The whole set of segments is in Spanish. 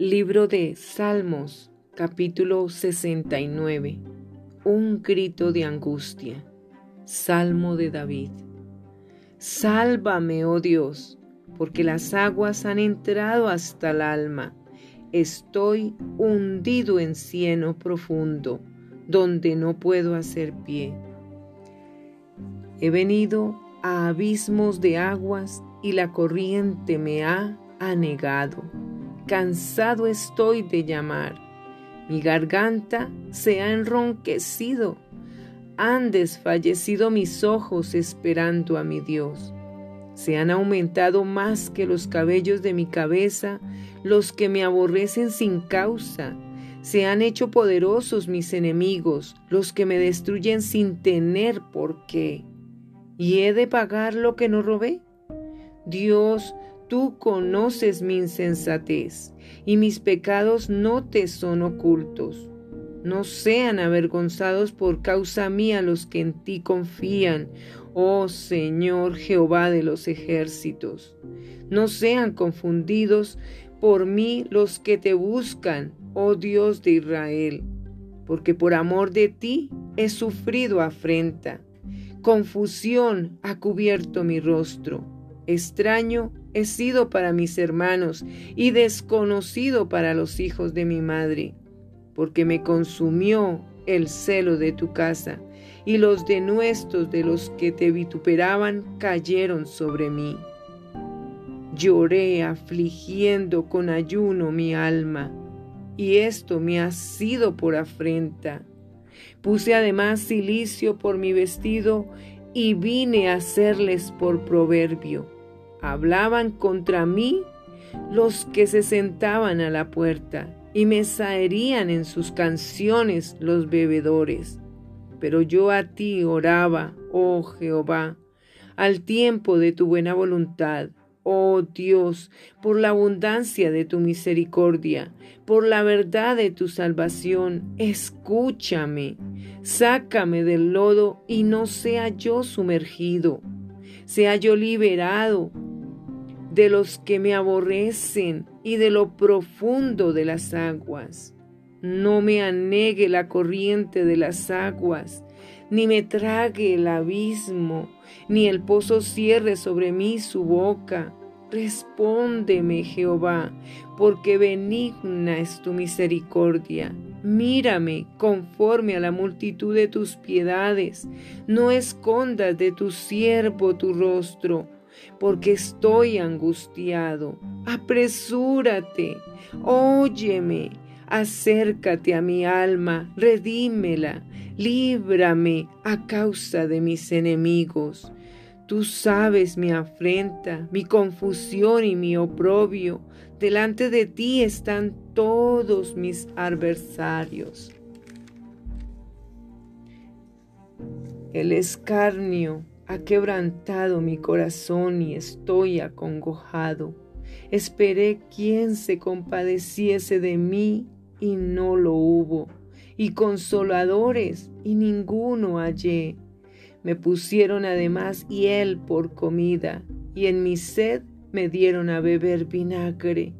Libro de Salmos, capítulo 69. Un grito de angustia. Salmo de David. Sálvame, oh Dios, porque las aguas han entrado hasta el alma. Estoy hundido en cieno profundo, donde no puedo hacer pie. He venido a abismos de aguas y la corriente me ha anegado cansado estoy de llamar. Mi garganta se ha enronquecido. Han desfallecido mis ojos esperando a mi Dios. Se han aumentado más que los cabellos de mi cabeza los que me aborrecen sin causa. Se han hecho poderosos mis enemigos, los que me destruyen sin tener por qué. ¿Y he de pagar lo que no robé? Dios Tú conoces mi insensatez y mis pecados no te son ocultos. No sean avergonzados por causa mía los que en ti confían, oh Señor Jehová de los ejércitos. No sean confundidos por mí los que te buscan, oh Dios de Israel, porque por amor de ti he sufrido afrenta. Confusión ha cubierto mi rostro. Extraño he sido para mis hermanos y desconocido para los hijos de mi madre, porque me consumió el celo de tu casa, y los denuestos de los que te vituperaban cayeron sobre mí. Lloré afligiendo con ayuno mi alma, y esto me ha sido por afrenta. Puse además silicio por mi vestido y vine a hacerles por proverbio Hablaban contra mí los que se sentaban a la puerta y me saerían en sus canciones los bebedores. Pero yo a ti oraba, oh Jehová, al tiempo de tu buena voluntad. Oh Dios, por la abundancia de tu misericordia, por la verdad de tu salvación, escúchame, sácame del lodo y no sea yo sumergido, sea yo liberado de los que me aborrecen y de lo profundo de las aguas. No me anegue la corriente de las aguas, ni me trague el abismo, ni el pozo cierre sobre mí su boca. Respóndeme, Jehová, porque benigna es tu misericordia. Mírame conforme a la multitud de tus piedades. No escondas de tu siervo tu rostro porque estoy angustiado. Apresúrate, óyeme, acércate a mi alma, redímela, líbrame a causa de mis enemigos. Tú sabes mi afrenta, mi confusión y mi oprobio. Delante de ti están todos mis adversarios. El escarnio ha quebrantado mi corazón y estoy acongojado. Esperé quien se compadeciese de mí y no lo hubo, y consoladores y ninguno hallé. Me pusieron además hiel por comida, y en mi sed me dieron a beber vinagre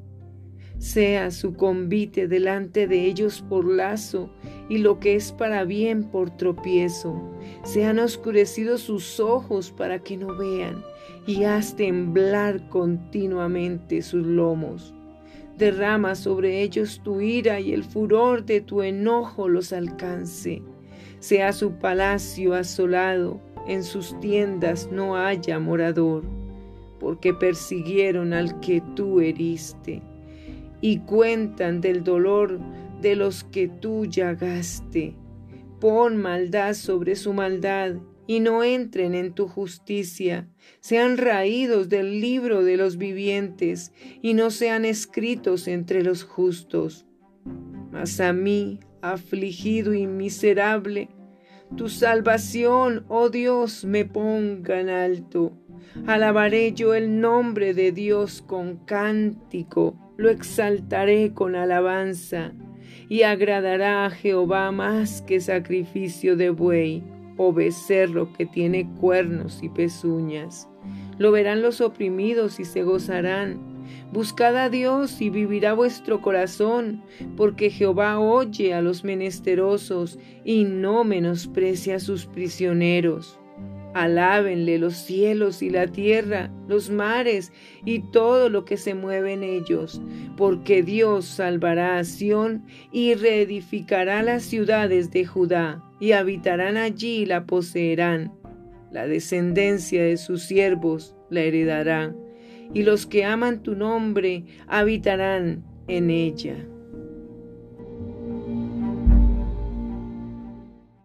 sea su convite delante de ellos por lazo y lo que es para bien por tropiezo. Sean oscurecidos sus ojos para que no vean y haz temblar continuamente sus lomos. Derrama sobre ellos tu ira y el furor de tu enojo los alcance. Sea su palacio asolado, en sus tiendas no haya morador, porque persiguieron al que tú heriste y cuentan del dolor de los que tú llagaste. Pon maldad sobre su maldad y no entren en tu justicia. Sean raídos del libro de los vivientes y no sean escritos entre los justos. Mas a mí, afligido y miserable, tu salvación, oh Dios, me ponga en alto. Alabaré yo el nombre de Dios con cántico lo exaltaré con alabanza, y agradará a Jehová más que sacrificio de buey o becerro que tiene cuernos y pezuñas. Lo verán los oprimidos y se gozarán, Buscad a Dios y vivirá vuestro corazón, porque Jehová oye a los menesterosos y no menosprecia a sus prisioneros. Alábenle los cielos y la tierra, los mares y todo lo que se mueve en ellos, porque Dios salvará a Sión y reedificará las ciudades de Judá, y habitarán allí y la poseerán. La descendencia de sus siervos la heredará y los que aman tu nombre habitarán en ella.